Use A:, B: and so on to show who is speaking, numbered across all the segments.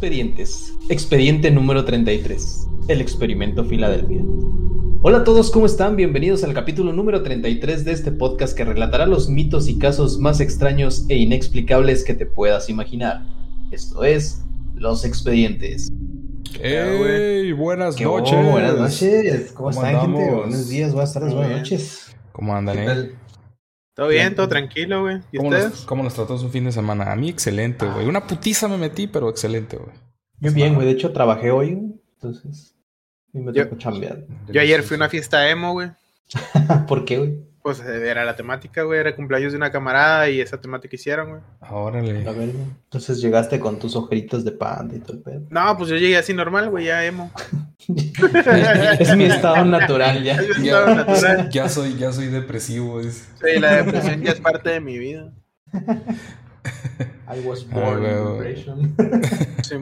A: Expedientes. Expediente número 33. El experimento Filadelfia. Hola a todos, ¿cómo están? Bienvenidos al capítulo número 33 de este podcast que relatará los mitos y casos más extraños e inexplicables que te puedas imaginar. Esto es Los expedientes.
B: ¡Ey! Buenas noches.
A: Oh, buenas noches. ¿Cómo, están, gente? Buenos días, buenas tardes, buenas noches.
B: ¿Cómo andan, eh?
C: Todo bien, todo tranquilo, güey. ¿Y
B: ¿Cómo
C: ustedes?
B: nos, ¿Cómo nos trató su fin de semana? A mí, excelente, güey. Una putiza me metí, pero excelente, güey.
A: Muy bien, güey. De hecho, trabajé hoy, entonces. Y me
C: Yo-
A: tocó chambear.
C: Yo ayer fui a una fiesta emo, güey.
A: ¿Por qué, güey?
C: Pues era la temática, güey. Era cumpleaños de una camarada y esa temática hicieron, güey.
A: A
B: Órale.
A: ver, güey. Entonces llegaste con tus ojeritos de panda y todo el pedo.
C: No, pues yo llegué así normal, güey, ya emo.
A: es mi estado natural ya.
C: Natural.
B: Ya soy, ya soy depresivo. es-
C: Sí, la depresión ya es parte de mi vida.
A: I was
B: Ah,
A: born in depression.
C: Sí.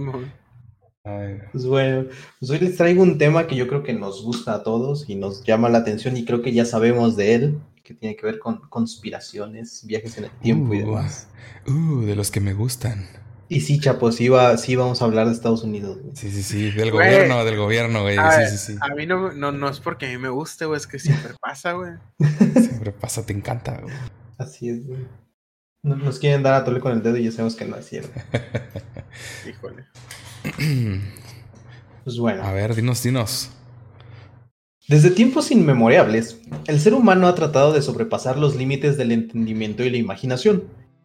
B: Ay,
A: Pues bueno, pues hoy les traigo un tema que yo creo que nos gusta a todos y nos llama la atención y creo que ya sabemos de él, que tiene que ver con conspiraciones, viajes en el tiempo y
B: Uh.
A: demás.
B: uh, de los que me gustan.
A: Y sí, Chapo, sí, va, sí vamos a hablar de Estados Unidos. güey.
B: Sí, sí, sí. Del
C: Güey.
B: gobierno, del gobierno, güey.
C: A,
B: Sí, sí, sí.
C: a mí no, no, no es porque a mí me guste, güey, es que siempre pasa, güey.
B: Siempre pasa, te encanta, güey.
A: Así es, güey. No- Nos quieren dar a tole con el dedo y ya sabemos que no es cierto.
C: Híjole.
A: Pues bueno.
B: A ver, dinos, dinos.
A: Desde tiempos inmemorables, el ser humano ha tratado de sobrepasar los límites del entendimiento y la imaginación,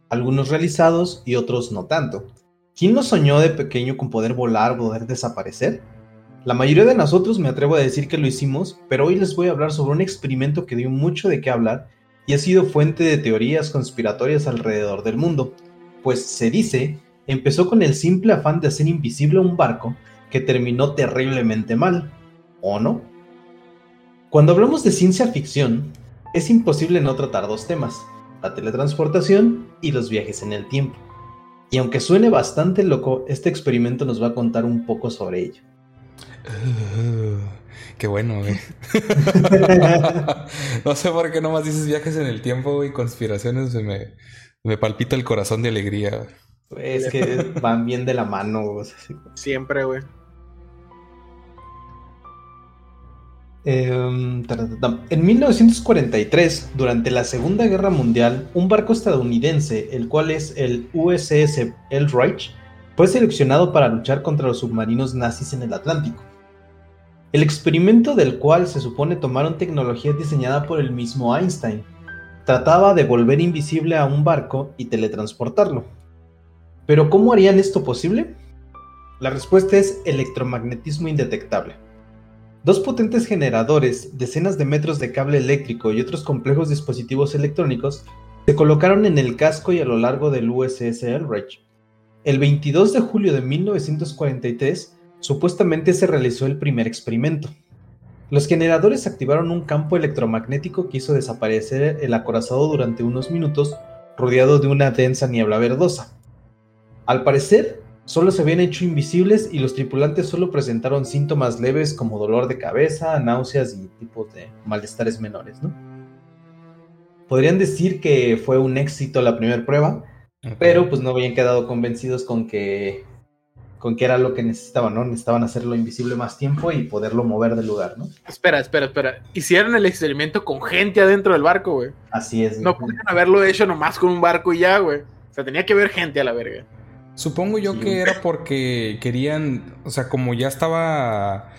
A: algunos realizados y otros no tanto. ¿Quién no soñó de pequeño con poder volar o poder desaparecer? La mayoría de nosotros me atrevo a decir que lo hicimos, pero hoy les voy a hablar sobre un experimento que dio mucho de qué hablar y ha sido fuente de teorías conspiratorias alrededor del mundo, pues se dice, empezó con el simple afán de hacer invisible un barco que terminó terriblemente mal, ¿o no? Cuando hablamos de ciencia ficción, es imposible no tratar dos temas, la teletransportación y los viajes en el tiempo. Y aunque suene bastante loco, este experimento nos va a contar un poco sobre ello.
B: Uh, qué bueno, güey. no sé por qué nomás dices viajes en el tiempo, güey, conspiraciones, se me, me palpita el corazón de alegría.
A: Es que van bien de la mano. o sea, sí.
C: Siempre, güey.
A: Em. En 1943, durante la Segunda Guerra Mundial, un barco estadounidense, el cual es el USS El Reich, fue seleccionado para luchar contra los submarinos nazis en el Atlántico. El experimento del cual se supone tomaron tecnología diseñada por el mismo Einstein. Trataba de volver invisible a un barco y teletransportarlo. Pero ¿cómo harían esto posible? La respuesta es electromagnetismo indetectable. Dos potentes generadores, decenas de metros de cable eléctrico y otros complejos dispositivos electrónicos se colocaron en el casco y a lo largo del USS Elbridge. El 22 de julio de 1943, supuestamente se realizó el primer experimento. Los generadores activaron un campo electromagnético que hizo desaparecer el acorazado durante unos minutos, rodeado de una densa niebla verdosa. Al parecer, solo se habían hecho invisibles y los tripulantes solo presentaron síntomas leves como dolor de cabeza, náuseas y tipos de malestares menores, ¿no? Podrían decir que fue un éxito la primera prueba, pero pues no habían quedado convencidos con que con que era lo que necesitaban, ¿no? Necesitaban hacerlo invisible más tiempo y poderlo mover del lugar, ¿no?
C: Espera, espera, espera. Hicieron el experimento con gente adentro del barco, güey.
A: Así es.
C: No pudieron haberlo hecho nomás con un barco y ya, güey. O sea, tenía que haber gente a la verga.
B: Supongo yo
A: Sí.
B: que era porque querían, o sea, como ya estaba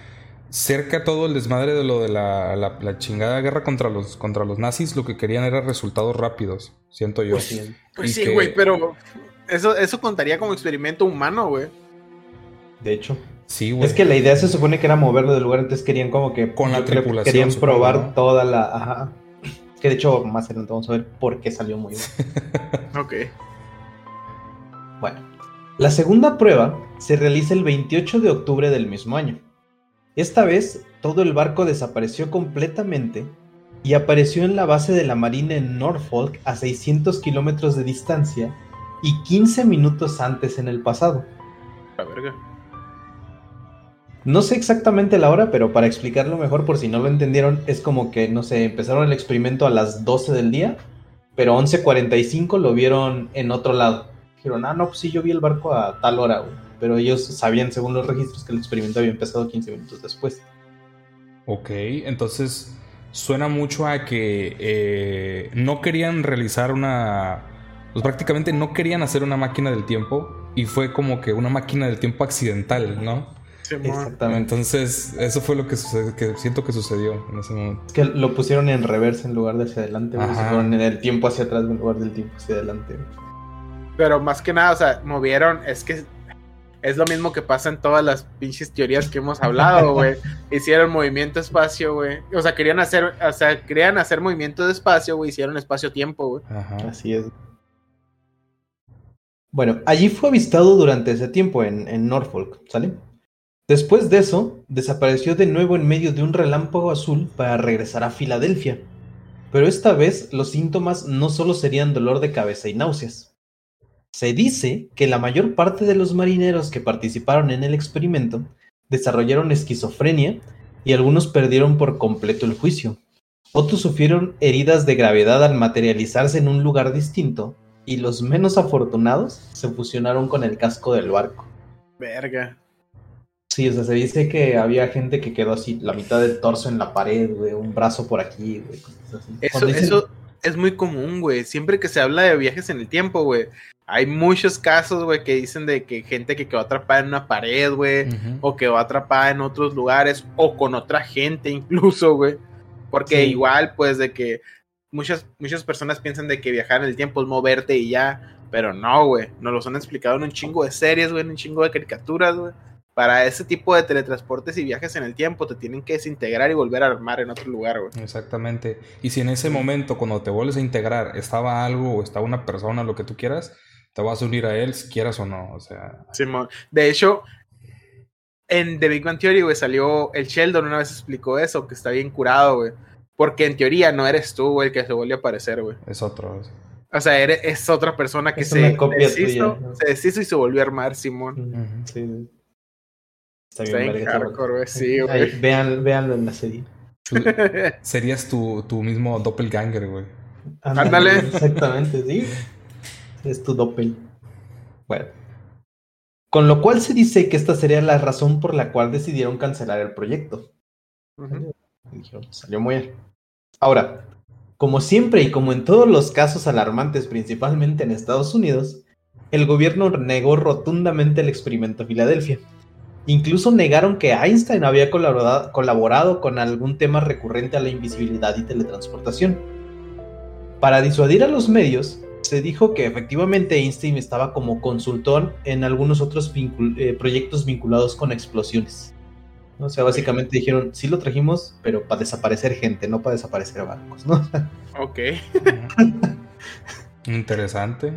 B: cerca todo el desmadre de lo de la, la- la chingada guerra contra los, contra los nazis, lo que querían era resultados rápidos, siento yo.
A: Así es.
C: Pues sí,
B: que-
C: güey, pero eso, eso contaría como experimento humano, güey.
A: De hecho.
B: Sí, güey.
A: Es que la idea se supone que era moverlo del lugar, entonces querían como que...
B: Con la tripulación,
A: Querían
B: supongo,
A: probar
B: ¿no?
A: toda la... Ajá. Que de hecho, más adelante vamos a ver por qué salió muy bien.
C: Ok.
A: Bueno, la segunda prueba se realiza el 28 de octubre del mismo año. Esta vez, todo el barco desapareció completamente y apareció en la base de la Marina en Norfolk a 600 kilómetros de distancia y 15 minutos antes en el pasado.
C: La verga.
A: No sé exactamente la hora, pero para explicarlo mejor, por si no lo entendieron, es como que, no sé, empezaron el experimento a las 12 del día, pero 11.45 lo vieron en otro lado. Dijeron, ah, no, pues sí, yo vi el barco a tal hora, güey. Pero ellos sabían, según los registros, que el experimento había empezado 15 minutos después.
B: Ok, entonces suena mucho a que eh, no querían realizar una... Pues prácticamente no querían hacer una máquina del tiempo y fue como que una máquina del tiempo accidental, ¿no?
A: Exactamente.
B: Entonces, eso fue lo que, sucedió, que siento que sucedió en ese momento.
A: Es que lo pusieron en reversa en lugar de hacia adelante, güey. Se
B: Ajá.
A: fueron en el tiempo hacia atrás en lugar del tiempo hacia adelante.
C: Pero más que nada, o sea, movieron, es que es lo mismo que pasa en todas las pinches teorías que hemos hablado, güey. Hicieron movimiento espacio, güey. O sea, querían hacer, o sea, querían hacer movimiento de espacio, güey. Hicieron espacio-tiempo, güey.
B: Ajá.
A: Así es. Bueno, allí fue avistado durante ese tiempo en, en Norfolk, ¿sale? Después de eso, desapareció de nuevo en medio de un relámpago azul para regresar a Filadelfia. Pero esta vez los síntomas no solo serían dolor de cabeza y náuseas. Se dice que la mayor parte de los marineros que participaron en el experimento desarrollaron esquizofrenia y algunos perdieron por completo el juicio. Otros sufrieron heridas de gravedad al materializarse en un lugar distinto y los menos afortunados se fusionaron con el casco del barco.
C: Verga.
A: Sí, o sea, se dice que había gente que quedó así, la mitad del torso en la pared, güey, un brazo por aquí, güey, cosas así.
C: Eso,
A: dicen-
C: eso es muy común, güey. Siempre que se habla de viajes en el tiempo, güey. Hay muchos casos, güey, que dicen de que gente que quedó atrapada en una pared, güey.
B: Ujú.
C: o quedó atrapada en otros lugares o con otra gente incluso, güey. Porque
A: Sí.
C: igual, pues, de que muchas, muchas personas piensan de que viajar en el tiempo es moverte y ya, pero no, güey. Nos los han explicado en un chingo de series, güey, en un chingo de caricaturas, güey. Para ese tipo de teletransportes y viajes en el tiempo te tienen que desintegrar y volver a armar en otro lugar, güey.
B: Exactamente. Y si en ese momento, cuando te vuelves a integrar, estaba algo o estaba una persona, lo que tú quieras, te vas a unir a él, si quieras o no. O sea,
C: Simón. De hecho, en The Big Bang Theory, güey, salió el Sheldon una vez explicó eso, que está bien curado, güey. Porque en teoría no eres tú, güey, el que se vuelve a aparecer, güey.
B: es otro. es-
C: O sea, eres, es otra persona que
A: Es
C: se deshizo,
A: tuya, ¿no?
C: se deshizo y se volvió a armar, Simón.
B: Ujú.
A: Sí. Está
C: Está
A: bien,
C: hardcore, güey. Sí, güey.
A: vean, véanlo en la serie.
B: Tú- serías tu, tu mismo doppelganger, güey.
C: Ándale.
A: Exactamente, sí. Es tu doppel. Bueno. Con lo cual se dice que esta sería la razón por la cual decidieron cancelar el proyecto. Dijeron, salió muy bien. Ahora, como siempre y como en todos los casos alarmantes, principalmente en Estados Unidos, el gobierno negó rotundamente el experimento Filadelfia. Incluso negaron que Einstein había colaborado, colaborado con algún tema recurrente a la invisibilidad y teletransportación. Para disuadir a los medios, se dijo que efectivamente Einstein estaba como consultor en algunos otros vincul- eh, proyectos vinculados con explosiones. O sea, básicamente dijeron, sí lo trajimos, pero para desaparecer gente, no para desaparecer barcos, ¿no?
C: Ok.
B: Interesante.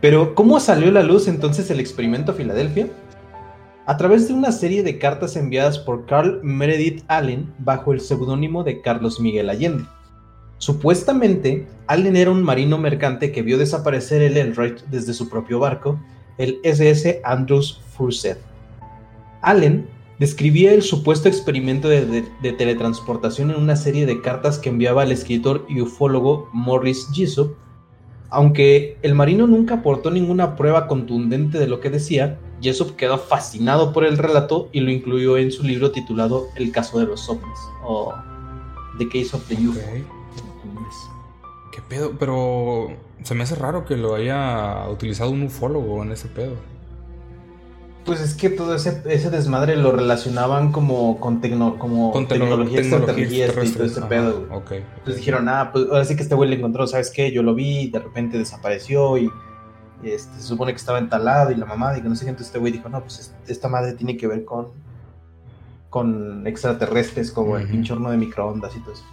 A: Pero, ¿cómo salió a la luz entonces el experimento Filadelfia? A través de una serie de cartas enviadas por Carl Meredith Allen bajo el seudónimo de Carlos Miguel Allende. Supuestamente, Allen era un marino mercante que vio desaparecer el Elright desde su propio barco, el SS Andrews Furset. Allen describía el supuesto experimento de, teletransportación en una serie de cartas que enviaba al escritor y ufólogo Morris Jessup aunque el marino nunca aportó ninguna prueba contundente de lo que decía, Jessup quedó fascinado por el relato y lo incluyó en su libro titulado El caso de los ovnis o The Case of the UFO.
B: ¿Qué pedo? Pero se me hace raro que lo haya utilizado un ufólogo en ese pedo.
A: Pues es que todo ese, ese desmadre lo relacionaban como con, tecno- como
B: Con tecno-
A: tecnología
B: tecnología
A: extraterrestre y todo ese pedo. Entonces dijeron, ah, pues ahora sí que este güey le encontró, ¿sabes qué? Yo lo vi, de repente desapareció y este, se supone que estaba entalado y la mamá y que no sé qué. Entonces este güey dijo, no, pues es- esta madre tiene que ver con, con extraterrestres, como el pinche horno de microondas y todo eso.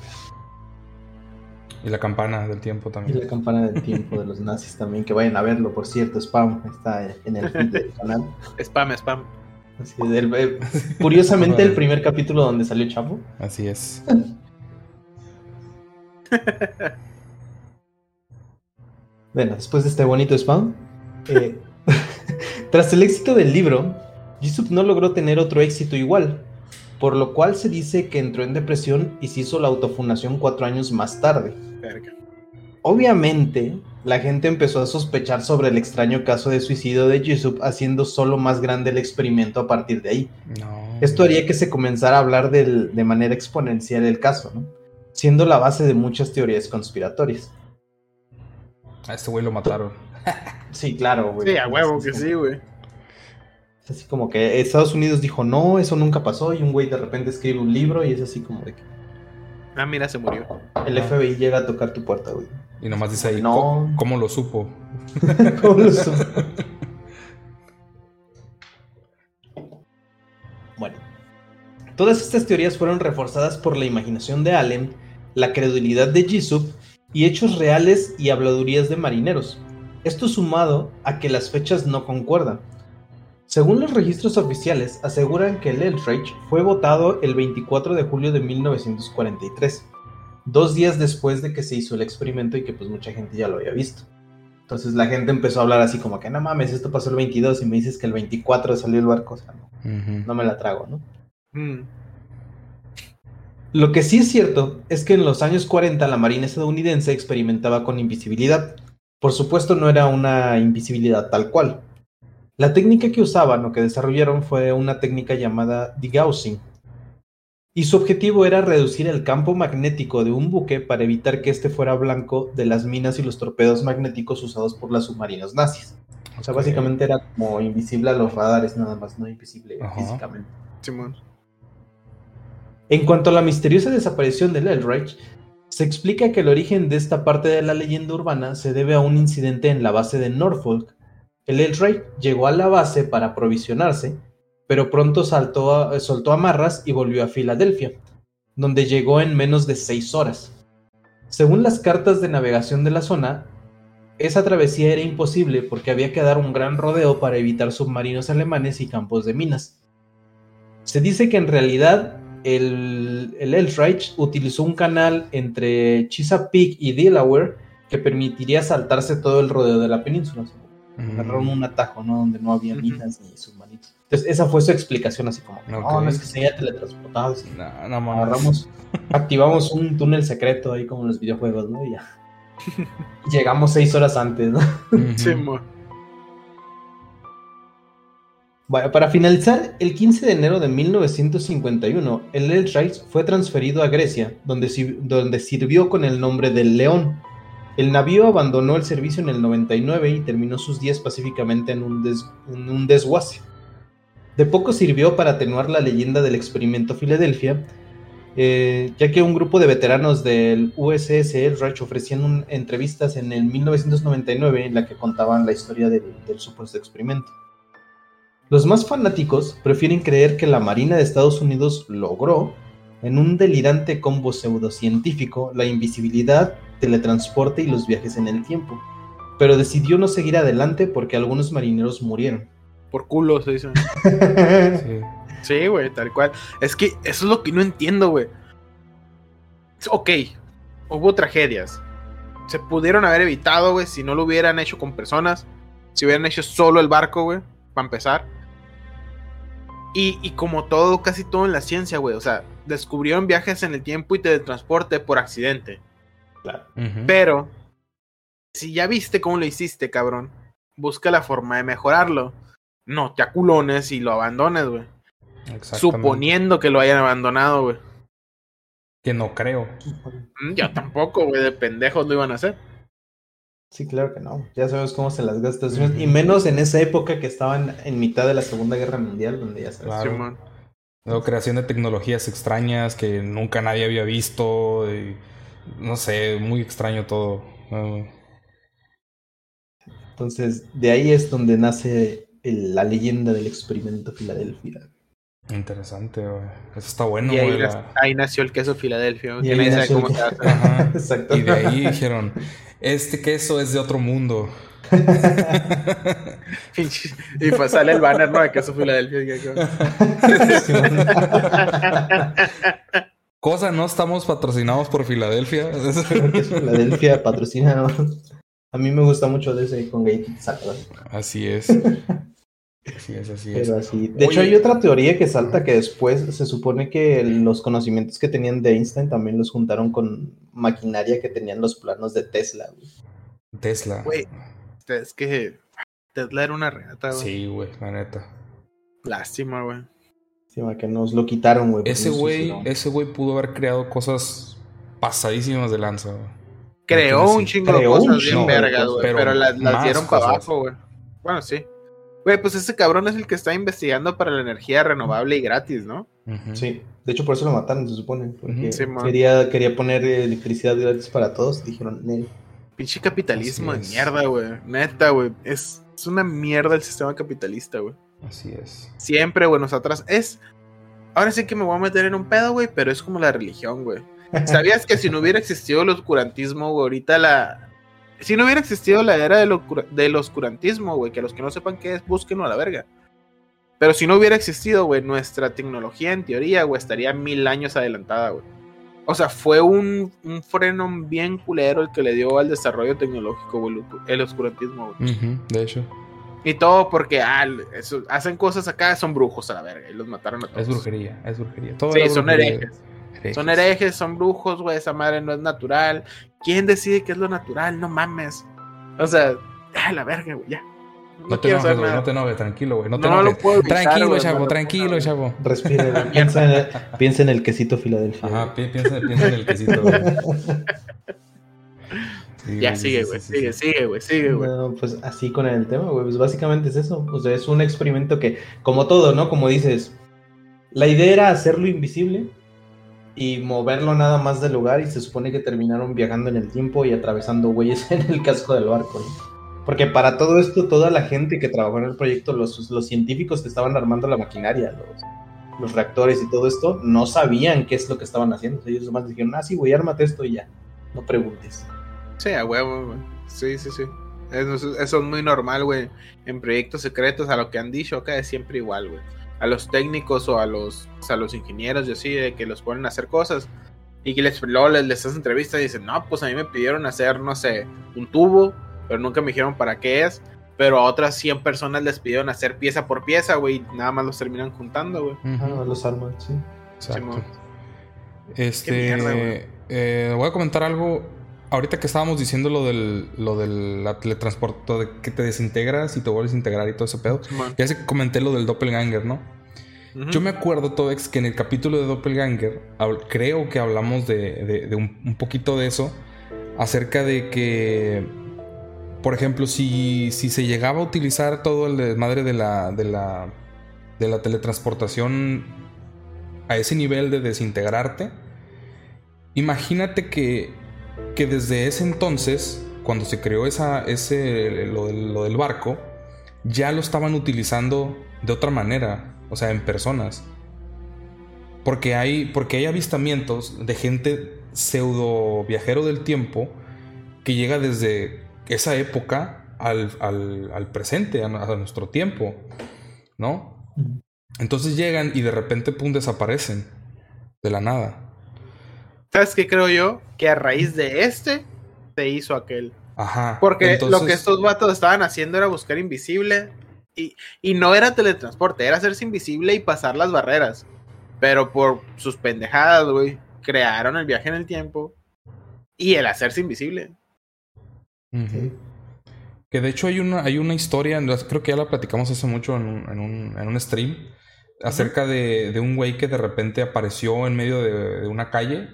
B: Y la campana del tiempo
A: Y
B: también.
A: la campana del tiempo de los nazis también, que vayan a verlo, por cierto, spam, está en el feed del canal.
C: Spam, spam.
A: Así es, el- eh, curiosamente el primer capítulo donde salió Chapo.
B: Así es.
A: Bueno, después de este bonito spam, eh, tras el éxito del libro, Jessup no logró tener otro éxito igual, por lo cual se dice que entró en depresión y se hizo la autofundación cuatro años más tarde.
C: Verga.
A: Obviamente, la gente empezó a sospechar sobre el extraño caso de suicidio de Yusuf, haciendo solo más grande el experimento a partir de ahí. Esto haría que se comenzara a hablar del- de manera exponencial el caso, ¿no? siendo la base de muchas teorías conspiratorias.
B: A este güey lo mataron.
A: Sí, claro, güey.
C: Sí, a huevo que sí, güey.
A: Es así como que Estados Unidos dijo, no, eso nunca pasó, y un güey de repente escribe un libro y es así como de que
C: Ah, mira, se murió.
A: el FBI llega a tocar tu puerta, güey.
B: Y nomás dice ahí,
A: No.
B: "¿Cómo- ¿cómo lo supo?
A: ¿Cómo lo supo? Bueno, todas estas teorías fueron reforzadas por la imaginación de Allen, la credulidad de Jisoo y hechos reales y habladurías de marineros. Esto sumado a que las fechas no concuerdan. Según los registros oficiales, aseguran que el Eldridge fue votado el 24 de julio de 1943, dos días después de que se hizo el experimento y que pues mucha gente ya lo había visto. Entonces la gente empezó a hablar así como que no mames, esto pasó el 22 y me dices que el 24 salió el barco, o sea, no, no me la trago, ¿no?
C: Mm.
A: Lo que sí es cierto es que en los años 40 la Marina estadounidense experimentaba con invisibilidad. Por supuesto no era una invisibilidad tal cual. La técnica que usaban o que desarrollaron fue una técnica llamada degaussing. Y su objetivo era reducir el campo magnético de un buque para evitar que éste fuera blanco de las minas y los torpedos magnéticos usados por las submarinos nazis. O sea, básicamente era como invisible a los radares nada más, no invisible
B: Ajá.
A: físicamente.
C: Simón.
A: En cuanto a la misteriosa desaparición del Eldridge, se explica que el origen de esta parte de la leyenda urbana se debe a un incidente en la base de Norfolk. El Eldridge llegó a la base para aprovisionarse, pero pronto saltó a- soltó amarras y volvió a Filadelfia, donde llegó en menos de seis horas. Según las cartas de navegación de la zona, esa travesía era imposible porque había que dar un gran rodeo para evitar submarinos alemanes y campos de minas. Se dice que en realidad el, el utilizó un canal entre Chesapeake y Delaware que permitiría saltarse todo el rodeo de la península. Agarraron un atajo, ¿no? Donde no había minas ni submarinos. Entonces, esa fue su explicación, así como: no, no es que se haya teletransportado. sí.
B: No, no mames.
A: Agarramos, activamos un túnel secreto ahí como en los videojuegos, ¿no? Y ya. Llegamos seis horas antes, ¿no? Bueno, para finalizar, el 15 de enero de 1951, el Eldridge fue transferido a Grecia, donde sirvió con el nombre del León. El navío abandonó el servicio en el 99 y terminó sus días pacíficamente en un, desguace. De poco sirvió para atenuar la leyenda del experimento Filadelfia, eh, ya que un grupo de veteranos del USS Eldridge ofrecían entrevistas en el 1999 en la que contaban la historia del- del supuesto experimento. Los más fanáticos prefieren creer que la Marina de Estados Unidos logró, en un delirante combo pseudocientífico, la invisibilidad, teletransporte y los viajes en el tiempo, pero decidió no seguir adelante porque algunos marineros murieron.
C: Por culo se dice.
B: Sí.
C: Sí, güey, tal cual. Es que eso es lo que no entiendo, güey. Ok, hubo tragedias. Se pudieron haber evitado, güey, si no lo hubieran hecho con personas. Si hubieran hecho solo el barco, güey, para empezar. Y, y como todo, casi todo en la ciencia, güey. O sea, descubrieron viajes en el tiempo y teletransporte por accidente.
A: Claro.
C: Pero, si ya viste cómo lo hiciste, cabrón, busca la forma de mejorarlo. No te aculones y lo abandones, güey. Suponiendo que lo hayan abandonado, güey.
B: Que no creo.
C: Mm, Yo tampoco, güey, de pendejos lo iban a hacer.
A: Sí, claro que no. Ya sabemos cómo se las gasta.
B: Ujú.
A: Y menos en esa época que estaban en mitad de la Segunda Guerra Mundial, donde ya sabes.
B: Claro. Luego creación de tecnologías extrañas que nunca nadie había visto. y no sé, muy extraño todo. Ah,
A: Entonces, de ahí es donde nace el- la leyenda del experimento Filadelfia.
B: interesante, güey. Eso está bueno,
C: y ahí,
B: güey. la-
C: ahí nació el queso Filadelfia,
A: Y ahí nació
C: cómo.
B: Ajá.
A: Exacto.
B: De ahí dijeron, este queso es de otro mundo.
C: Y pues sale el banner, ¿no? De queso Filadelfia.
B: Cosa, no estamos patrocinados por Filadelfia.
A: Filadelfia patrocina. A mí me gusta mucho de ese con saladas.
B: así es. Así es, así es.
A: Pero así. De hecho, hay otra teoría que salta que después se supone que los conocimientos que tenían de Einstein también los juntaron con maquinaria que tenían los planos de Tesla. güey.
B: Tesla.
C: Güey, es que Tesla era una reata, güey.
B: Sí, güey, la neta.
C: Lástima, güey.
A: Que nos lo quitaron, güey.
B: Ese güey, ese güey pudo haber creado cosas pasadísimas de lanza, güey.
C: Creó un chingo de cosas bien vergas, güey.
B: pero
C: Pero, las, dieron para abajo, güey. Bueno, sí. Güey, pues ese cabrón es el que está investigando para la energía renovable y gratis, ¿no?
A: Sí, de hecho por eso lo mataron, se supone. Porque.
C: Sí,
A: quería, quería poner electricidad gratis para todos. Dijeron, "Nel".
C: Pinche capitalismo de mierda, güey. Neta, güey. Es, es una mierda el sistema capitalista, güey.
B: Así es.
C: Siempre, güey, nosotras es. Ahora sí que me voy a meter en un pedo, güey, pero es como la religión, güey. ¿Sabías que si no hubiera existido el oscurantismo, güey, ahorita la. Si no hubiera existido la era del, oscura- del oscurantismo, güey, que los que no sepan qué es, búsquenlo a la verga. Pero si no hubiera existido, güey, nuestra tecnología en teoría, güey, estaría mil años adelantada, güey. O sea, fue un, un freno bien culero el que le dio al desarrollo tecnológico, güey, el oscurantismo, güey.
B: De hecho,
C: Y todo porque ah, eso- hacen cosas acá, son brujos a la verga, y los mataron a todos.
B: es brujería, es brujería. Todo
C: Sí, son
B: brujería.
C: herejes. Son herejes, son brujos, güey, esa madre no es natural. ¿Quién decide qué es lo natural? No mames. O sea, a la verga, güey, ya. No,
B: No te enojes, güey, no te enojes, tranquilo, güey. No te
C: No lo
B: enojes.
C: puedo evitar,
B: tranquilo, chavo,
C: no lo
B: tranquilo,
C: puedo-
B: chavo.
A: Respire, güey. piensa, en el, piensa en el quesito Filadelfia.
B: Ajá, piensa, piensa en el quesito, güey. Sí,
C: Ya sigue, güey,
B: sí,
C: sigue,
B: sí.
C: sigue, güey, sigue, güey.
A: No, pues así con el tema, güey. Pues básicamente es eso. O sea, es un experimento que, como todo, ¿no? Como dices, la idea era hacerlo invisible y moverlo nada más del lugar y se supone que terminaron viajando en el tiempo y atravesando güeyes en el casco del barco, ¿no? Porque para todo esto, toda la gente que trabajó en el proyecto, los, los científicos que estaban armando la maquinaria, los, los reactores y todo esto, no sabían qué es lo que estaban haciendo. O sea, ellos nomás dijeron, ah, sí, güey, ármate esto y ya. No preguntes.
C: Sí, a huevo, güey. Sí, sí, sí. Eso, eso es muy normal, güey. En proyectos secretos, a lo que han dicho acá es siempre igual, güey. A los técnicos o a los, a los ingenieros y así, de que los ponen a hacer cosas y que les, luego les, les hacen entrevistas y dicen, no, pues a mí me pidieron hacer, no sé, un tubo, pero nunca me dijeron para qué es. Pero a otras 100 personas les pidieron hacer pieza por pieza, güey, y nada más los terminan juntando, güey.
A: Ah,
B: Ujú,
A: los arman, sí.
B: Exacto. Este,
C: mierda, güey.
B: eh, voy a comentar algo. Ahorita que estábamos diciendo lo del, lo del teletransporte, de que te desintegras y te vuelves a integrar y todo ese pedo.
C: Simón.
B: Ya sé que comenté lo del doppelganger, ¿no? Yo me acuerdo, Todex, que en el capítulo de Doppelganger creo que hablamos de, de- de un, un poquito de eso, acerca de que, por ejemplo, si, si se llegaba a utilizar todo el desmadre de la, de la, de la teletransportación a ese nivel de desintegrarte, imagínate que, que desde ese entonces, cuando se creó esa, ese, lo, del, lo del barco, ya lo estaban utilizando de otra manera, o sea, en personas. Porque hay, porque hay avistamientos de gente pseudo viajero del tiempo que llega desde esa época al, al- al presente, a, a nuestro tiempo, ¿no? Entonces llegan y de repente, pum, desaparecen de la nada.
C: ¿Sabes qué creo yo? Que a raíz de este se hizo aquel.
B: Ajá.
C: Porque
B: Entonces-
C: lo que estos vatos estaban haciendo era buscar invisible. Y, y no era teletransporte, era hacerse invisible y pasar las barreras. Pero por sus pendejadas, güey, crearon el viaje en el tiempo y el hacerse invisible.
B: Que de hecho hay una, hay una historia, creo que ya la platicamos hace mucho en un, en un, en un stream, acerca de, de un güey que de repente apareció en medio de, de una calle,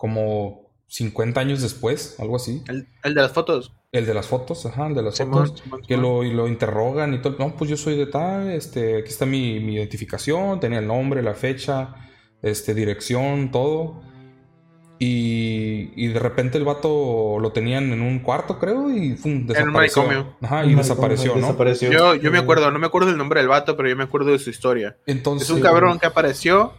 B: como 50 años después, algo así.
C: El, el de las fotos.
B: El de las fotos, ajá, el de las
C: Simón,
B: fotos.
C: Simón,
B: Que
C: Simón.
B: lo, y lo interrogan y todo. No, pues yo soy de tal, este, aquí está mi, mi identificación, tenía el nombre, la fecha, este, dirección, todo. Y, y de repente el vato lo tenían en un cuarto, creo, y ¡fum!
C: un
B: desapareció.
C: manicomio.
B: Ajá, y desapareció, ¿no?
A: Desapareció.
C: Yo, yo me acuerdo, no me acuerdo del nombre del vato, pero yo me acuerdo de su historia.
B: Entonces,
C: Es un cabrón que apareció,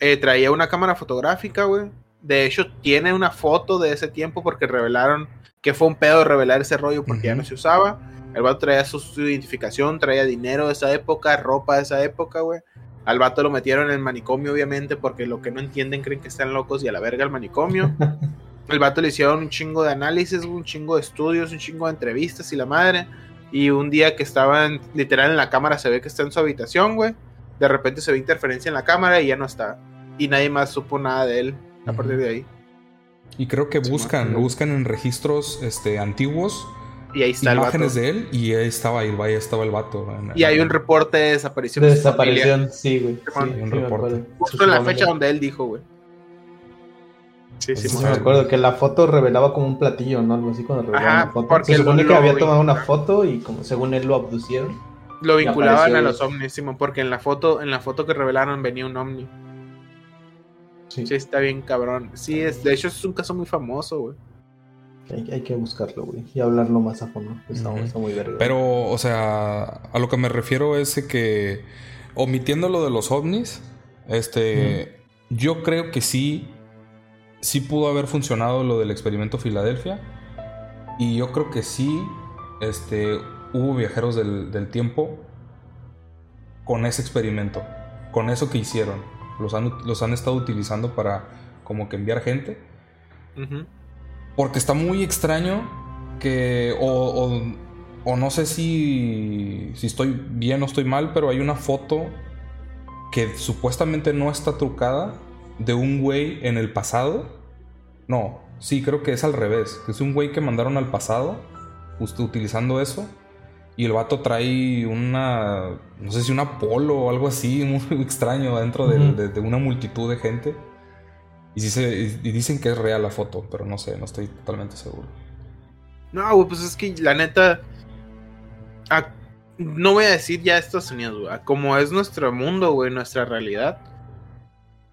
C: eh, traía una cámara fotográfica, güey. De hecho, tiene una foto de ese tiempo porque revelaron que fue un pedo revelar ese rollo porque ya no se usaba. El vato traía su, su identificación, traía dinero de esa época, ropa de esa época, güey. Al vato lo metieron en el manicomio, obviamente, porque lo que no entienden creen que están locos y a la verga el manicomio. el vato le hicieron un chingo de análisis, un chingo de estudios, un chingo de entrevistas y la madre. Y un día que estaban literal en la cámara, se ve que está en su habitación, güey. De repente se ve interferencia en la cámara y ya no está. Y nadie más supo nada de él a partir de ahí.
B: Y creo que buscan, buscan en registros este, antiguos
C: y ahí está
B: imágenes
C: el
B: de él y ahí estaba, ahí estaba el vato.
C: Y hay un reporte de desaparición.
A: De desaparición, sí, güey. Sí,
B: un reporte.
C: Justo en la fecha donde él dijo, güey.
A: Sí, sí, sí, me acuerdo que la foto revelaba como un platillo, ¿no? Algo así cuando revelaba la foto. Porque Se supone que había tomado una foto y como según él lo abducieron.
C: Lo vinculaban a los ovnis, porque en la foto, en la foto que revelaron venía un ovni. Sí. sí, está bien cabrón. Sí, es, de hecho es un caso muy famoso, güey.
A: Hay, que buscarlo, güey, y hablarlo más a fondo. Está, muy verga.
B: Pero, o sea, a lo que me refiero es que, omitiendo lo de los ovnis, este, yo creo que sí, sí pudo haber funcionado lo del experimento Filadelfia. Y yo creo que sí, este, hubo viajeros del, tiempo con ese experimento, con eso que hicieron. Los han, los han estado utilizando para como que enviar gente. Porque está muy extraño que... O, o, no sé si, si estoy bien o estoy mal, pero hay una foto que supuestamente no está trucada de un güey en el pasado. No, sí, creo que es al revés. Es un güey que mandaron al pasado utilizando eso. Y el vato trae una, no sé si una polo o algo así, muy extraño dentro de una multitud de gente. Y, dicen que es real la foto, pero no sé, no estoy totalmente seguro.
C: No, güey, pues es que la neta. no voy a decir ya Estados Unidos, güey. Como es nuestro mundo, güey, nuestra realidad.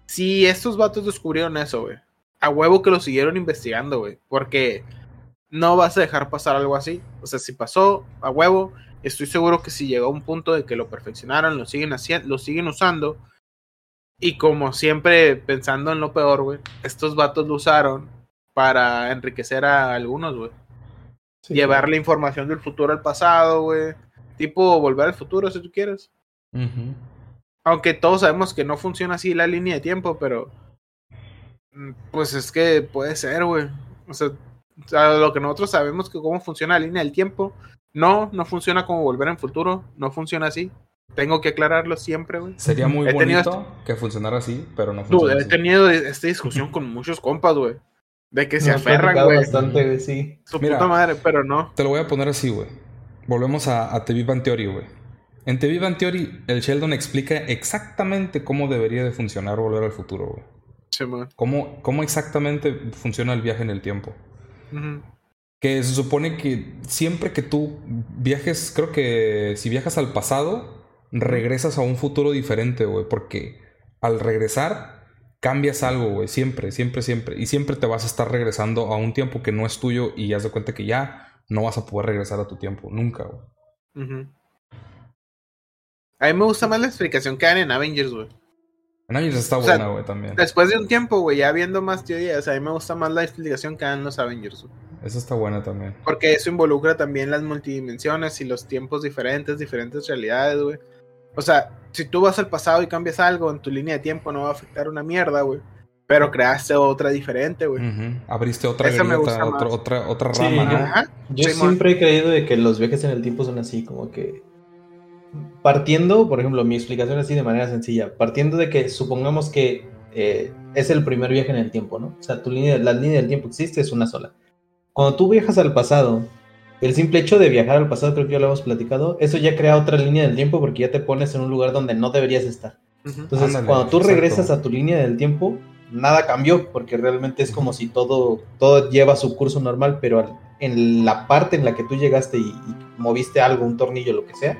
C: Si estos vatos descubrieron eso, güey. A huevo que lo siguieron investigando, güey. Porque no vas a dejar pasar algo así. O sea, si pasó a huevo, estoy seguro que si llegó a un punto de que lo perfeccionaron, lo siguen haciendo, lo siguen usando y como siempre, pensando en lo peor, güey, estos vatos lo usaron para enriquecer a algunos, güey. Llevar la información del futuro al pasado, güey. Tipo volver al futuro, si tú quieres. Aunque todos sabemos que no funciona así la línea de tiempo, pero. Mm, pues es que puede ser, güey. O sea, lo que nosotros sabemos que cómo funciona la línea del tiempo. No, no funciona como volver en futuro. No funciona así. Tengo que aclararlo siempre, güey.
B: Sería muy bonito que funcionara así, pero no funciona.
C: Tú, he tenido esta discusión con muchos compas, güey. De que se aferran, güey.
A: bastante, sí.
C: Su puta madre, pero no.
B: Te lo voy a poner así, güey. Volvemos a, a The Big Theory, güey. En The Big Theory, el Sheldon explica exactamente cómo debería de funcionar Volver al Futuro, güey.
C: Sí, man.
B: Cómo, cómo, exactamente funciona el viaje en el tiempo. Que se supone que siempre que tú viajes, creo que si viajas al pasado, regresas a un futuro diferente, güey, porque al regresar cambias algo, güey, siempre, siempre, siempre. Y siempre te vas a estar regresando a un tiempo que no es tuyo y ya de cuenta que ya no vas a poder regresar a tu tiempo, nunca, güey.
C: A mí me gusta más la explicación que dan en Avengers, güey.
B: En Avengers está buena, güey, también.
C: Después de un tiempo, güey, ya viendo más teorías, a mí me gusta más la explicación que dan los Avengers, güey.
B: Esa está buena también.
C: Porque eso involucra también las multidimensiones y los tiempos diferentes, diferentes realidades, güey. O sea, si tú vas al pasado y cambias algo en tu línea de tiempo, no va a afectar una mierda, güey. Pero creaste otra diferente, güey.
B: Abriste otra otra, otra rama, ¿no?
A: Yo siempre he creído de que los viajes en el tiempo son así, como que. Partiendo, por ejemplo, mi explicación así de manera sencilla. Partiendo de que supongamos que eh, es el primer viaje en el tiempo, ¿no? O sea, tu línea, la línea del tiempo existe, es una sola. Cuando tú viajas al pasado el simple hecho de viajar al pasado, creo que ya lo hemos platicado, eso ya crea otra línea del tiempo porque ya te pones en un lugar donde no deberías estar. Entonces, cuando tú regresas a tu línea del tiempo, nada cambió porque realmente es como si todo, todo lleva su curso normal, pero en la parte en la que tú llegaste y, moviste algo, un tornillo, lo que sea,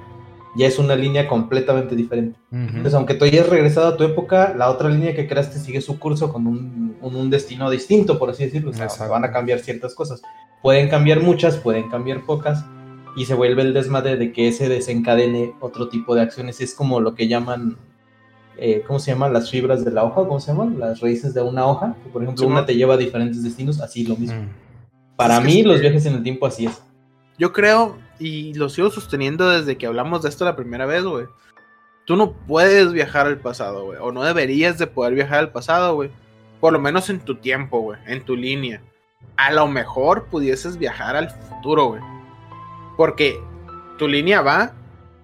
A: ya es una línea completamente diferente. Entonces, aunque tú hayas regresado a tu época, la otra línea que creaste sigue su curso con un, un destino distinto, por así decirlo. O sea, van a cambiar ciertas cosas. Pueden cambiar muchas, pueden cambiar pocas, y se vuelve el desmadre de que ese desencadene otro tipo de acciones. Es como lo que llaman, eh, ¿cómo se llaman? Las fibras de la hoja, ¿cómo se llaman? Las raíces de una hoja, que por ejemplo una te lleva a diferentes destinos, así lo mismo. Mm. Para mí, los viajes en el tiempo así es.
C: Yo creo, y lo sigo sosteniendo desde que hablamos de esto la primera vez, güey. Tú no puedes viajar al pasado, güey. O no deberías de poder viajar al pasado, güey. Por lo menos en tu tiempo, güey. En tu línea a lo mejor pudieses viajar al futuro, güey. Porque tu línea va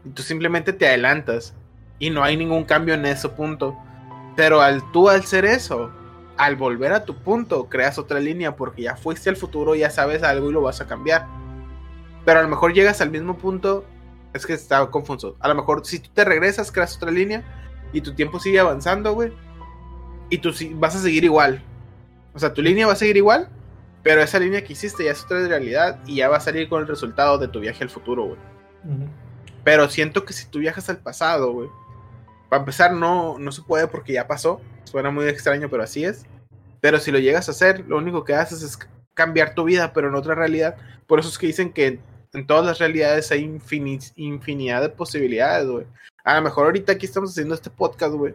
C: y tú simplemente te adelantas y no hay ningún cambio en ese punto. Pero al tú al ser eso, al volver a tu punto, creas otra línea porque ya fuiste al futuro, ya sabes algo y lo vas a cambiar. Pero a lo mejor llegas al mismo punto, es que estaba confuso. A lo mejor si tú te regresas, creas otra línea y tu tiempo sigue avanzando, güey. Y tú vas a seguir igual. O sea, tu línea va a seguir igual, pero esa línea que hiciste ya es otra realidad y ya va a salir con el resultado de tu viaje al futuro, güey. Pero siento que si tú viajas al pasado, güey, para empezar no, no se puede porque ya pasó. Suena muy extraño, pero así es. Pero si lo llegas a hacer, lo único que haces es cambiar tu vida, pero en otra realidad. Por eso es que dicen que en todas las realidades hay infinidad de posibilidades, güey. A lo mejor ahorita aquí estamos haciendo este podcast, güey.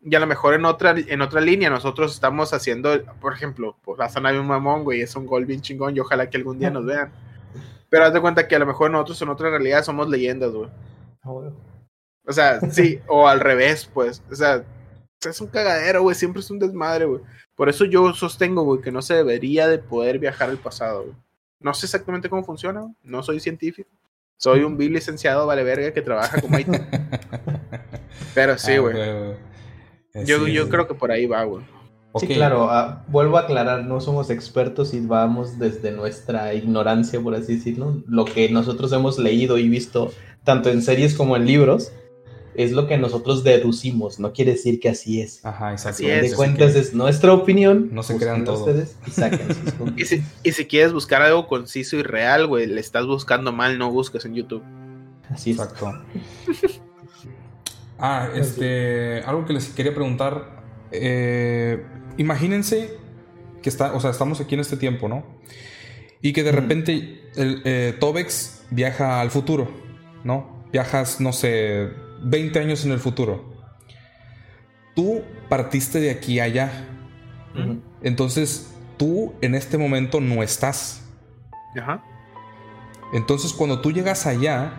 C: Y a lo mejor en otra, en otra línea nosotros estamos haciendo, por ejemplo, pues la zona de un mamón, güey, es un gol bien chingón y ojalá que algún día nos vean. Pero haz de cuenta que a lo mejor nosotros en otra realidad somos leyendas, güey. Ah, o sea, sí, o al revés, pues. O sea, es un cagadero, güey. Siempre es un desmadre, güey. Por eso yo sostengo, güey, que no se debería de poder viajar al pasado, güey. No sé exactamente cómo funciona, no soy científico. Soy un vil licenciado vale verga que trabaja con IT. Pero sí, ah, güey. yo, yo creo que por ahí va, güey.
A: Sí, claro, ah, vuelvo a aclarar, no somos expertos y vamos desde nuestra ignorancia, por así decirlo, lo que nosotros hemos leído y visto tanto en series como en libros, es lo que nosotros deducimos, no quiere decir que así es.
B: Ajá, exacto.
A: de cuentas es nuestra opinión.
B: No se crean todo.
A: Ustedes y saquen
C: y, si, y si quieres buscar algo conciso y real, güey, le estás buscando mal, no busques en YouTube.
B: Así es. Exacto. ah, este, algo que les quería preguntar. Eh, imagínense que está, o sea, estamos aquí en este tiempo, ¿no? Y que de repente el, eh, Tobex viaja al futuro, ¿no? Viajas, no sé, 20 años en el futuro. Tú partiste de aquí a allá. Entonces, tú en este momento no estás. Ajá. Entonces, cuando tú llegas allá,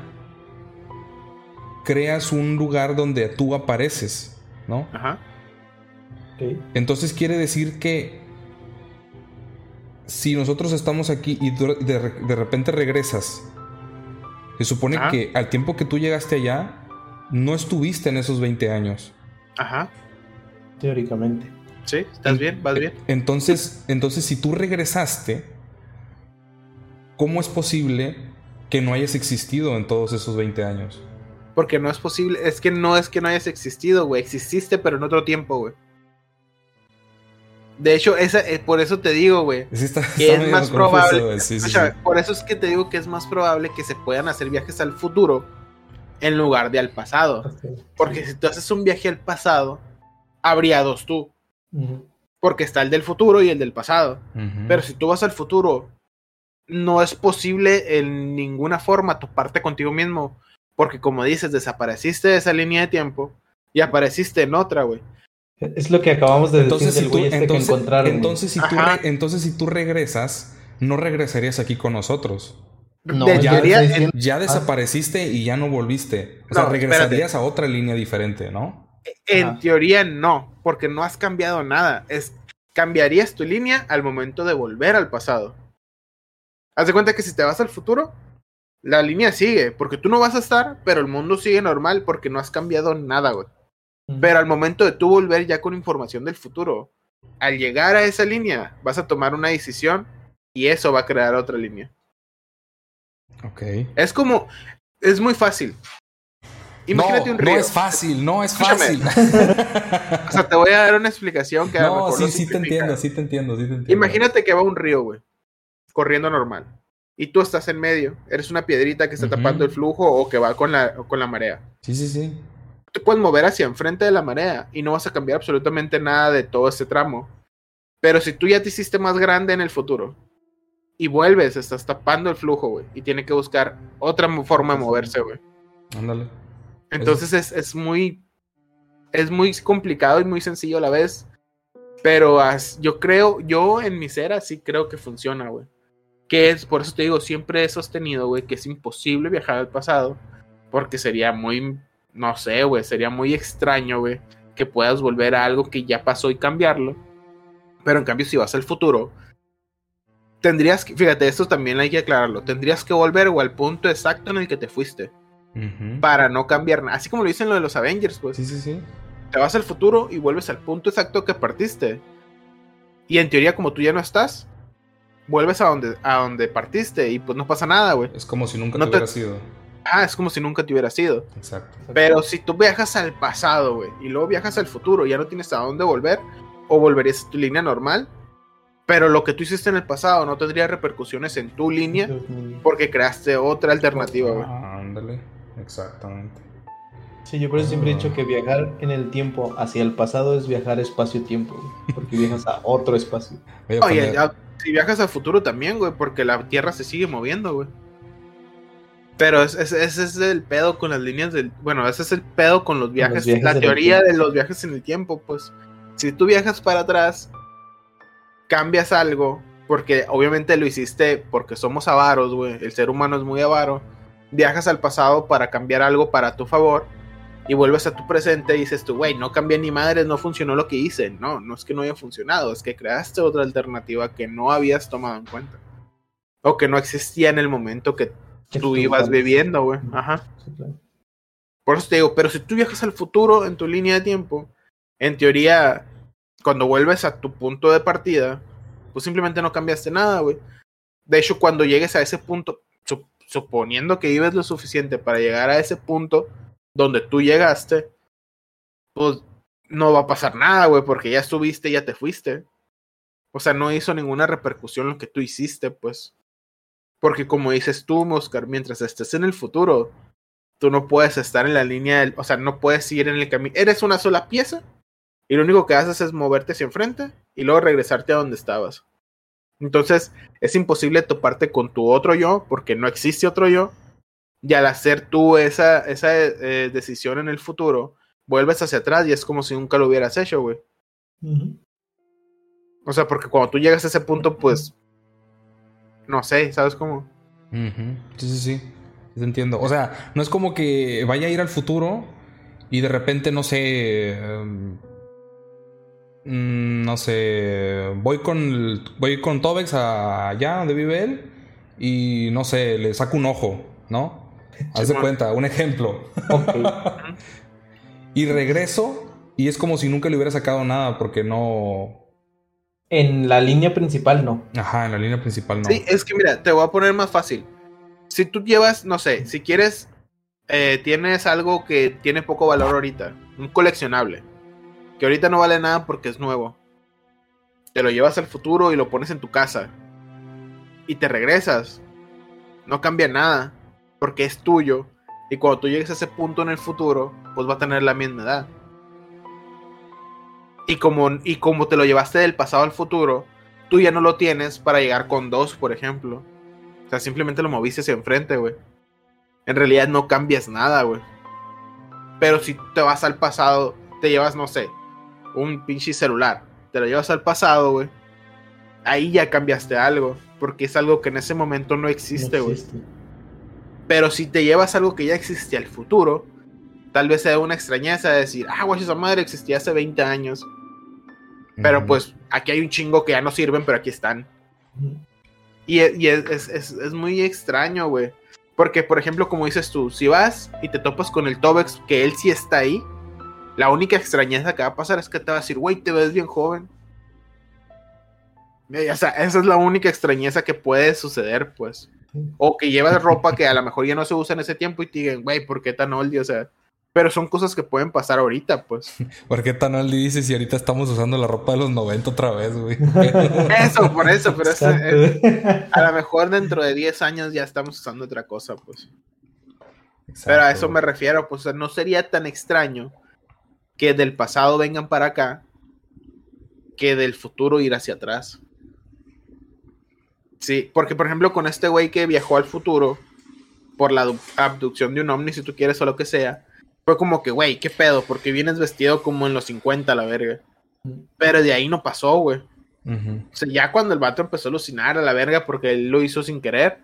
B: creas un lugar donde tú apareces, ¿no? Ajá. Entonces quiere decir que si nosotros estamos aquí y de, repente regresas, se supone que al tiempo que tú llegaste allá, no estuviste en esos 20 años.
C: Ajá.
A: Teóricamente.
C: Sí, estás bien, vas bien.
B: Entonces, entonces, si tú regresaste, ¿cómo es posible que no hayas existido en todos esos 20 años?
C: Porque no es posible, es que no es que no hayas existido, güey. Exististe, pero en otro tiempo, güey. De hecho, esa, eh, por eso te digo, güey. que es más probable. por eso es que te digo que es más probable que se puedan hacer viajes al futuro en lugar de al pasado. Porque si tú haces un viaje al pasado, habría dos tú. Porque está el del futuro y el del pasado. Pero si tú vas al futuro, no es posible en ninguna forma toparte contigo mismo. Porque como dices, desapareciste de esa línea de tiempo y apareciste en otra, güey.
A: Es lo que acabamos de
B: entonces, decir del este entonces, Entonces si, tú entonces, si tú regresas, no regresarías aquí con nosotros. No, ya, ya, desapareciste y ya no volviste. O sea, regresarías a otra línea diferente, ¿no?
C: En teoría no, porque no has cambiado nada. Es, cambiarías tu línea al momento de volver al pasado. Haz de cuenta que si te vas al futuro, la línea sigue, porque tú no vas a estar, pero el mundo sigue normal porque no has cambiado nada, güey. Pero al momento de tú volver ya con información del futuro, al llegar a esa línea, vas a tomar una decisión y eso va a crear otra línea.
B: Ok.
C: Es como, es muy fácil.
B: Imagínate un río. No es fácil, no es fácil.
C: o sea, te voy a dar una explicación que
B: No, sí, sí te entiendo, sí te entiendo, sí te entiendo.
C: Imagínate que va un río, güey, corriendo normal. Y tú estás en medio, eres una piedrita que está tapando el flujo o que va con la, con la marea.
B: Sí, sí, sí.
C: Te puedes mover hacia enfrente de la marea y no vas a cambiar absolutamente nada de todo ese tramo. Pero si tú ya te hiciste más grande en el futuro y vuelves, estás tapando el flujo, güey. Y tiene que buscar otra forma de moverse, güey.
B: Ándale.
C: Entonces es, es, muy. Es muy complicado y muy sencillo a la vez. Pero yo creo, yo en mi cera sí creo que funciona, güey. Que es, por eso te digo, siempre he sostenido, güey, que es imposible viajar al pasado. Porque sería muy, no sé, güey, sería muy extraño, güey, que puedas volver a algo que ya pasó y cambiarlo. Pero en cambio, si vas al futuro, tendrías que, fíjate, esto también hay que aclararlo, tendrías que volver o al punto exacto en el que te fuiste. Para no cambiar nada. Así como lo dicen lo de los Avengers, pues.
B: Sí, sí, sí.
C: Te vas al futuro y vuelves al punto exacto que partiste. Y en teoría, como tú ya no estás, vuelves a donde, a donde partiste y pues no pasa nada, güey.
B: Es como si nunca
C: No
B: te- hubiera sido.
C: Ah, es como si nunca te hubiera sido.
B: Exacto.
C: Pero si tú viajas al pasado, güey, y luego viajas al futuro, ya no tienes a dónde volver, o volverías a tu línea normal, pero lo que tú hiciste en el pasado no tendría repercusiones en tu línea porque creaste otra alternativa, güey.
B: Ah, ándale. Exactamente.
A: Sí, yo por eso siempre he dicho que viajar en el tiempo hacia el pasado es viajar espacio-tiempo, güey, porque viajas a otro espacio.
B: Oye,
C: ya, si viajas al futuro también, güey, porque la Tierra se sigue moviendo, güey. Pero es- es- ese es el pedo con las líneas del... Bueno, ese es el pedo con los viajes.
A: viajes
C: la teoría de los viajes en el tiempo, pues. Si tú viajas para atrás, cambias algo, porque obviamente lo hiciste porque somos avaros, güey. El ser humano es muy avaro. Viajas al pasado para cambiar algo para tu favor. Y vuelves a tu presente y dices tú, güey, no cambié ni madres, no funcionó lo que hice. No, no es que no haya funcionado, es que creaste otra alternativa que no habías tomado en cuenta. O que no existía en el momento que
A: Que
C: tú ibas viviendo, güey. Ajá. Por eso te digo, pero si tú viajas al futuro en tu línea de tiempo, en teoría, cuando vuelves a tu punto de partida, pues simplemente no cambiaste nada, güey. De hecho, cuando llegues a ese punto, sup- suponiendo que vives lo suficiente para llegar a ese punto donde tú llegaste, pues no va a pasar nada, güey, porque ya estuviste, ya te fuiste. O sea, no hizo ninguna repercusión lo que tú hiciste, pues. Porque como dices tú, Oscar, mientras estés en el futuro, tú no puedes estar en la línea del, o sea, no puedes ir en el camino. Eres una sola pieza y lo único que haces es moverte hacia enfrente y luego regresarte a donde estabas. Entonces, es imposible toparte con tu otro yo porque no existe otro yo. Y al hacer tú esa, esa eh, decisión en el futuro, vuelves hacia atrás y es como si nunca lo hubieras hecho, güey. O sea, porque cuando tú llegas a ese punto, pues, no sé, ¿sabes cómo?
B: Sí, sí, sí. Sí te entiendo. O sea, no es como que vaya a ir al futuro y de repente, no sé. em, mm, no sé. Voy con el- voy con Tobex a- allá donde vive él y no sé, le saco un ojo, ¿no? Haz de cuenta, un ejemplo. Y regreso y es como si nunca le hubiera sacado nada porque no.
A: En la línea principal no.
B: Ajá, en la línea principal no.
C: Sí, es que mira, te voy a poner más fácil. Si tú llevas, no sé, si quieres, eh, tienes algo que tiene poco valor ahorita, un coleccionable, que ahorita no vale nada porque es nuevo. Te lo llevas al futuro y lo pones en tu casa. Y te regresas. No cambia nada, porque es tuyo. Y cuando tú llegues a ese punto en el futuro, pues va a tener la misma edad. Y como, y como te lo llevaste del pasado al futuro, tú ya no lo tienes para llegar con dos, por ejemplo. O sea, simplemente lo moviste hacia enfrente, güey. En realidad no cambias nada, güey. Pero si te vas al pasado, te llevas, no sé, un pinche celular. Te lo llevas al pasado, güey. Ahí ya cambiaste algo. Porque es algo que en ese momento no existe, güey. Pero si te llevas algo que ya existe al futuro, tal vez sea una extrañeza de decir, ah, güey, esa madre existía hace 20 años. Pero pues aquí hay un chingo que ya no sirven, pero aquí están. Y es, es- es- es muy extraño, güey. Porque, por ejemplo, como dices tú, si vas y te topas con el Tobex, que él sí está ahí, la única extrañeza que va a pasar es que te va a decir, güey, te ves bien joven. Eh, O sea, esa es la única extrañeza que puede suceder, pues. O que llevas ropa que a lo mejor ya no se usa en ese tiempo y te digan, güey, ¿por qué tan oldie? O sea, pero son cosas que pueden pasar ahorita, pues.
B: ¿Por qué tan oldie dices si ahorita estamos usando la ropa de los 90 otra vez, güey?
C: Eso, por eso, pero
A: Exacto.
C: a lo mejor dentro de 10 años ya estamos usando otra cosa, pues. Pero a eso me refiero, pues o sea, no sería tan extraño que del pasado vengan para acá que del futuro ir hacia atrás. Sí, porque por ejemplo con este güey que viajó al futuro por la abdu- abducción de un ovni, si tú quieres o lo que sea, fue como que, güey, ¿qué pedo? Porque vienes vestido como en los 50, la verga. Pero de ahí no pasó, güey. O sea, ya cuando el vato empezó a alucinar a la verga porque él lo hizo sin querer,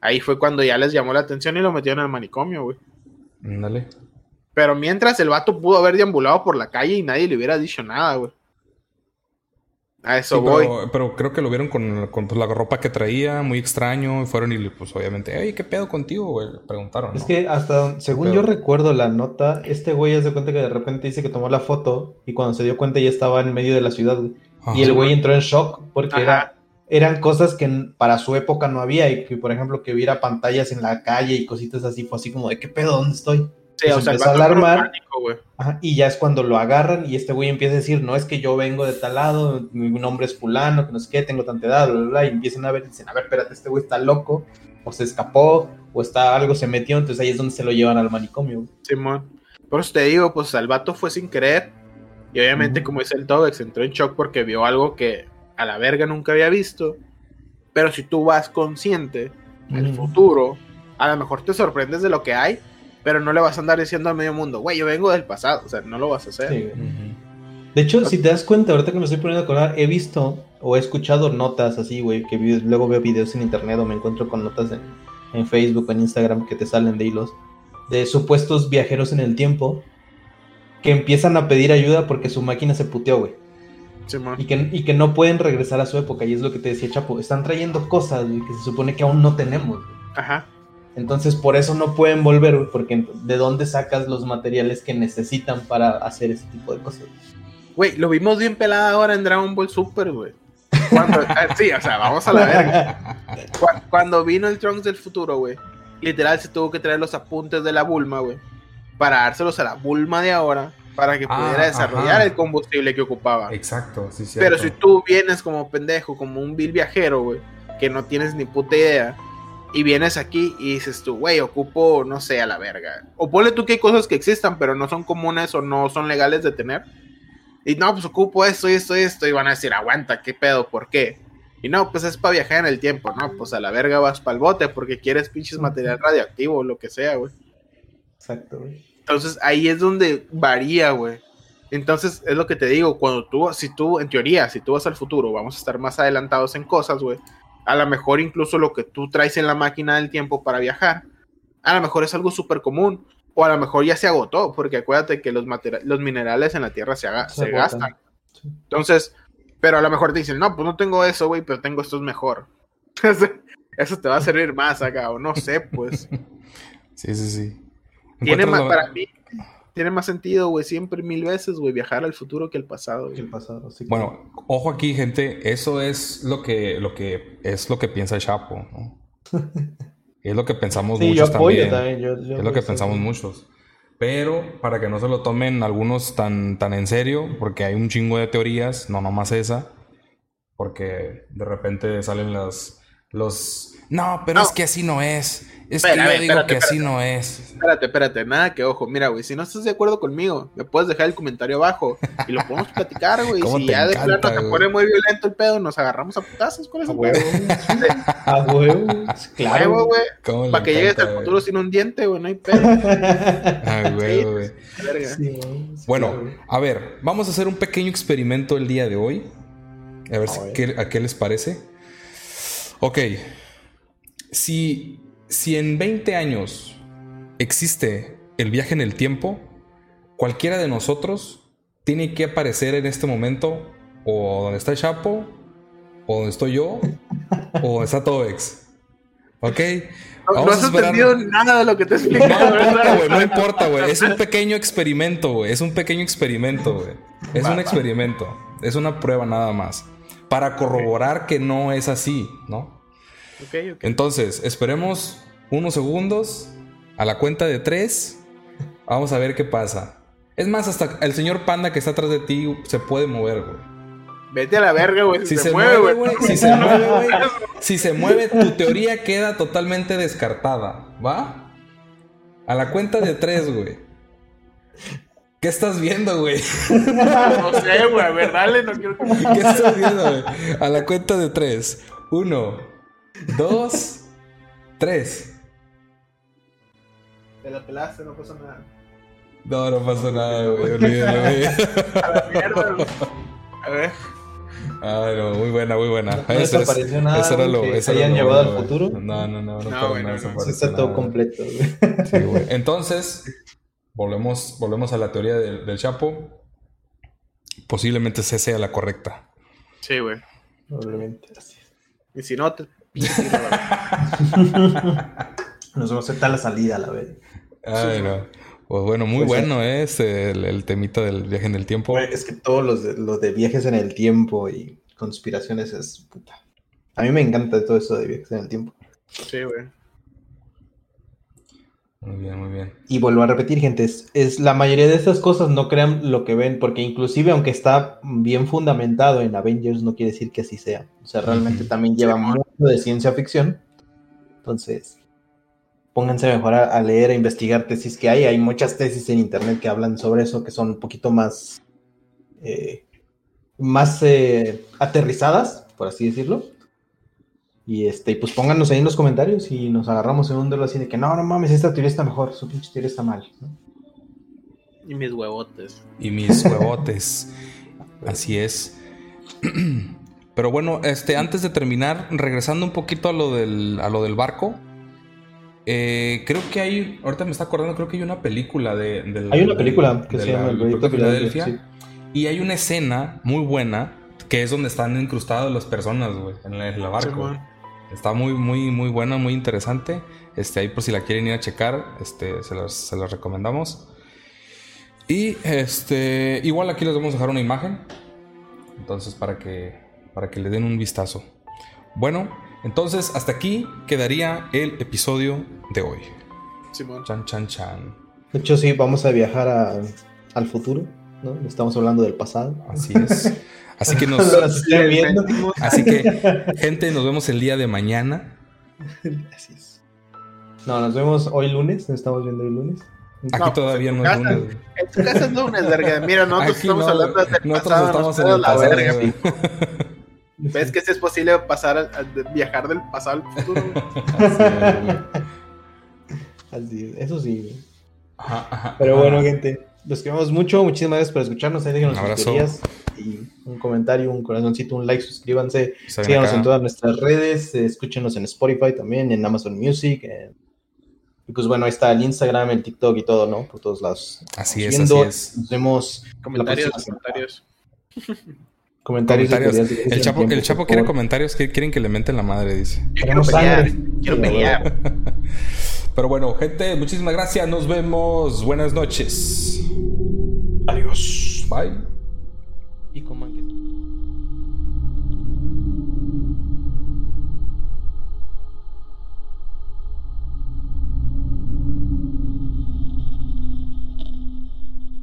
C: ahí fue cuando ya les llamó la atención y lo metieron al manicomio, güey.
B: Ándale.
C: Pero mientras el vato pudo haber deambulado por la calle y nadie le hubiera dicho nada, güey. A eso
B: Sí,
C: voy.
B: pero, pero creo que lo vieron con, con, pues, la ropa que traía, muy extraño. y Fueron y pues obviamente, hey, ¿qué pedo contigo, güey? Le Preguntaron.
A: Es que hasta, según yo recuerdo la nota, este güey hace cuenta que de repente dice que tomó la foto y cuando se dio cuenta ya estaba en medio de la ciudad. Y el güey entró en shock porque era, eran cosas que para su época no había. Y que, por ejemplo, que hubiera pantallas en la calle y cositas así, fue así como de qué pedo, ¿dónde estoy?
C: Sí,
A: Pues
C: o sea, el
A: empezó a alarmar.
C: pánico, güey.
A: Ajá, y ya es cuando lo agarran y este güey empieza a decir, no es que yo vengo de tal lado, mi nombre es fulano, que no sé qué, tengo tanta edad, bla, bla, bla, y empiezan a ver, y dicen, a ver, espérate, este güey está loco, o se escapó, o está algo se metió, entonces ahí es donde se lo llevan al manicomio.
C: Simón. Por eso te digo, pues el vato fue sin querer. Y obviamente,
A: Ujú.
C: como dice el Tobex, entró en shock porque vio algo que a la verga nunca había visto. Pero si tú vas consciente del
A: Ujú.
C: futuro, a lo mejor te sorprendes de lo que hay, pero no le vas a andar diciendo a medio mundo, güey, yo vengo del pasado. O sea, no lo vas a hacer.
A: Sí. De hecho, si te das cuenta, ahorita que me estoy poniendo a acordar, he visto o he escuchado notas así, güey, que luego veo videos en internet o me encuentro con notas en, en Facebook o en Instagram que te salen de hilos, de supuestos viajeros en el tiempo que empiezan a pedir ayuda porque su máquina se puteó, güey.
C: Simón.
A: Y que, y que no pueden regresar a su época, y es lo que te decía Chapo, están trayendo cosas güey, que se supone que aún no tenemos. güey.
C: Ajá.
A: Entonces por eso no pueden volver, güey, porque ¿de dónde sacas los materiales que necesitan para hacer ese tipo de cosas?
C: Güey, lo vimos bien pelada ahora en Dragon Ball Super, güey. Cuando, ah, sí, o sea, vamos a la verga. Cu- Cuando vino el Trunks del futuro, güey, literal se tuvo que traer los apuntes de la Bulma, güey, para dárselos a la Bulma de ahora, para que
B: Ah,
C: pudiera desarrollar
B: ajá.
C: el combustible que ocupaba.
B: Exacto, sí, sí.
C: Pero si tú vienes como pendejo, como un vil viajero, güey, que no tienes ni puta idea, y vienes aquí y dices tú, güey, ocupo, no sé, a la verga. O ponle tú que hay cosas que existan, pero no son comunes o no son legales de tener. Y no, pues ocupo esto y esto y esto, y van a decir, aguanta, ¿qué pedo? ¿Por qué? Y no, pues es para viajar en el tiempo, ¿no? Pues a la verga vas para el bote porque quieres pinches material radioactivo o lo que sea, güey.
A: Exacto, güey.
C: Entonces ahí es donde varía, güey. Entonces es lo que te digo, cuando tú, si tú, en teoría, si tú vas al futuro, vamos a estar más adelantados en cosas, güey. A lo mejor incluso lo que tú traes en la máquina del tiempo para viajar, a lo mejor es algo súper común. O a lo mejor ya se agotó, porque acuérdate que los, los minerales en la Tierra se,
A: Se
C: se gastan.
A: Sí.
C: Entonces, pero a lo mejor te dicen, no, pues no tengo eso, güey, pero tengo esto es mejor. eso te va a servir más acá, o no sé, pues.
B: Sí, sí, sí.
C: Tiene más,
B: lo-
C: para mí, tiene más sentido, güey, siempre mil veces, güey, viajar al futuro que al pasado. güey.
A: El pasado, sí.
B: Bueno, ojo aquí, gente. Eso es lo que, lo que es lo que piensa el Chapo, ¿no? es lo que pensamos
A: sí, yo
B: muchos
A: apoyo
B: también.
A: también. yo- yo
B: Es lo que pensamos muchos. Pero para que no se lo tomen algunos tan, tan en serio, porque hay un chingo de teorías, no nomás esa, porque de repente salen las los no, pero
C: No.
B: es que así no es. Es
C: Espera,
B: que
C: a
B: yo
C: ver,
B: digo
C: espérate,
B: que así no es.
C: Espérate, espérate, nada que ojo. Mira, güey, si no estás de acuerdo conmigo, me puedes dejar el comentario abajo y lo podemos platicar, güey.
B: ¿Cómo
C: Si
B: te
C: ya de plano te
B: güey?
C: pone muy violento el pedo, nos agarramos a putazos. ¿Cuál es
A: A
C: el
A: huevo. A huevo. Claro.
C: Huevo, güey.
B: ¿Cómo le
C: Para que llegues al futuro sin un diente, güey, no hay pedo.
B: Ah, güey, güey.
A: Sí, sí,
B: Bueno, a ver, vamos a hacer un pequeño experimento el día de hoy. A ver,
A: A
B: si-
A: ver.
B: qué, a qué les parece. Ok. Si, si en 20 años existe el viaje en el tiempo, cualquiera de nosotros tiene que aparecer en este momento o donde está el Chapo, o donde estoy yo, o donde está Tobex. ¿Ok?
C: No,
B: Vamos
C: no
B: a
C: has entendido nada de lo que te he
B: no importa, güey, no importa, güey. Es un pequeño experimento, güey. Es un pequeño experimento, güey. Es un experimento. Es una prueba nada más. Para corroborar que no es así, ¿no? Entonces, esperemos unos segundos. A la cuenta de tres. Vamos a ver qué pasa. Es más, hasta el señor panda que está atrás de ti se puede mover, güey.
C: Vete a la verga, güey.
B: Si
C: Si
B: se, mueve, güey. Si se mueve, güey. Si se mueve, tu teoría queda totalmente descartada. ¿Va? A la cuenta de tres, güey. ¿Qué estás viendo, güey?
C: No sé, güey. A ver, dale, no quiero que
B: ¿Qué estás viendo, güey? A la cuenta de tres. Uno, dos, tres.
C: Te la pelaste, no pasa nada.
B: No, no pasó nada, güey. Olvídalo, güey.
C: A la mierda, güey. A ver.
B: Ay, no, muy buena, muy buena.
A: No
B: Eso es-
A: desapareció nada,
B: eso era lo-
A: que
B: eso
A: se
B: era
A: hayan
B: lo
A: llevado
B: bueno,
A: al futuro.
B: No, no, no, no,
C: No, güey, no, no,
A: está todo completo. güey.
B: Sí, güey. Entonces, volvemos, volvemos a la teoría del, del Chapo. Posiblemente esa sea la correcta.
C: Sí, güey.
A: Probablemente así.
C: Y si no, te.
A: Nos vamos a aceptar la salida, la vez.
B: Ay, no. Pues bueno, muy
A: Pues,
B: bueno ¿eh? es el, el temita del viaje en el tiempo.
A: Es que todos los de, los de viajes en el tiempo y conspiraciones es puta. A mí me encanta todo eso de viajes en el tiempo.
C: Sí, güey.
B: Muy bien, muy bien.
A: Y vuelvo a repetir, gente, es, es la mayoría de estas cosas no crean lo que ven, porque inclusive aunque está bien fundamentado en Avengers, no quiere decir que así sea. O sea, realmente también lleva mucho de ciencia ficción. Entonces, pónganse mejor a, a leer, a investigar tesis que hay. Hay muchas tesis en internet que hablan sobre eso, que son un poquito más, eh, más eh, aterrizadas, por así decirlo. Y este, pues pónganos ahí en los comentarios y nos agarramos en un dedo así de que no, no mames, esta teoría está mejor, su pinche teoría está mal. ¿no?
C: Y mis huevotes.
B: Y mis huevotes. Así es. Pero bueno, este, antes de terminar, regresando un poquito a lo del, a lo del barco. eh, creo que hay. Ahorita me está acordando, creo que hay una película de. del-
A: Hay una película que
B: de
A: se
B: la-
A: llama El Proyecto Filadelfia.
B: Y hay una escena muy buena que es donde están incrustadas las personas, güey, en el, en el barco. Está muy, muy, muy buena, muy interesante. Este, ahí por si la quieren ir a checar, este, se las, se las recomendamos. Y este, igual aquí les vamos a dejar una imagen. Entonces, para que, para que le den un vistazo. Bueno, entonces hasta aquí quedaría el episodio de hoy.
C: Simón.
B: Chan, chan, chan.
A: De hecho, sí, vamos a viajar a- al futuro, ¿no? Estamos hablando del pasado.
B: Así es. Así que nos, así que, gente, nos vemos el día de mañana.
A: Así es. No, nos vemos hoy lunes, nos estamos viendo hoy lunes.
B: Aquí
C: No, pues,
B: todavía
C: en tu
B: no es
C: casa.
B: lunes.
C: En tu casa es lunes, verga. Mira, nosotros
B: Aquí
C: estamos
B: no,
C: hablando del
B: nosotros
C: pasado.
B: estamos en el
C: la
B: pasado,
C: verga. ¿Ves que sí es posible pasar a, a- de- viajar del pasado al futuro?
B: Así es, güey.
A: Así es, eso sí. güey.
B: Ajá, ajá,
A: Pero
B: ajá.
A: bueno, gente, los queremos mucho. Muchísimas gracias por escucharnos. Ahí déjenos
B: Un
A: sus y un comentario, un corazoncito, un like, suscríbanse. Síganos
B: acá.
A: en todas nuestras redes, eh, escúchenos en Spotify también, en Amazon Music. eh, y pues bueno, ahí está el Instagram, el TikTok y todo, ¿no? Por todos lados.
B: Así es,
A: viendo.
B: así es.
A: Nos vemos.
C: Comentarios,
A: La
C: comentarios.
A: Comentarios.
B: El Chapo,
A: tiempo,
B: el Chapo quiere comentarios que quieren que le menten la madre, dice.
C: Yo quiero pelear. Quiero pelear.
B: Pero bueno, gente, muchísimas gracias. Nos vemos. Buenas noches.
A: Adiós.
B: Bye.
A: Y coman que-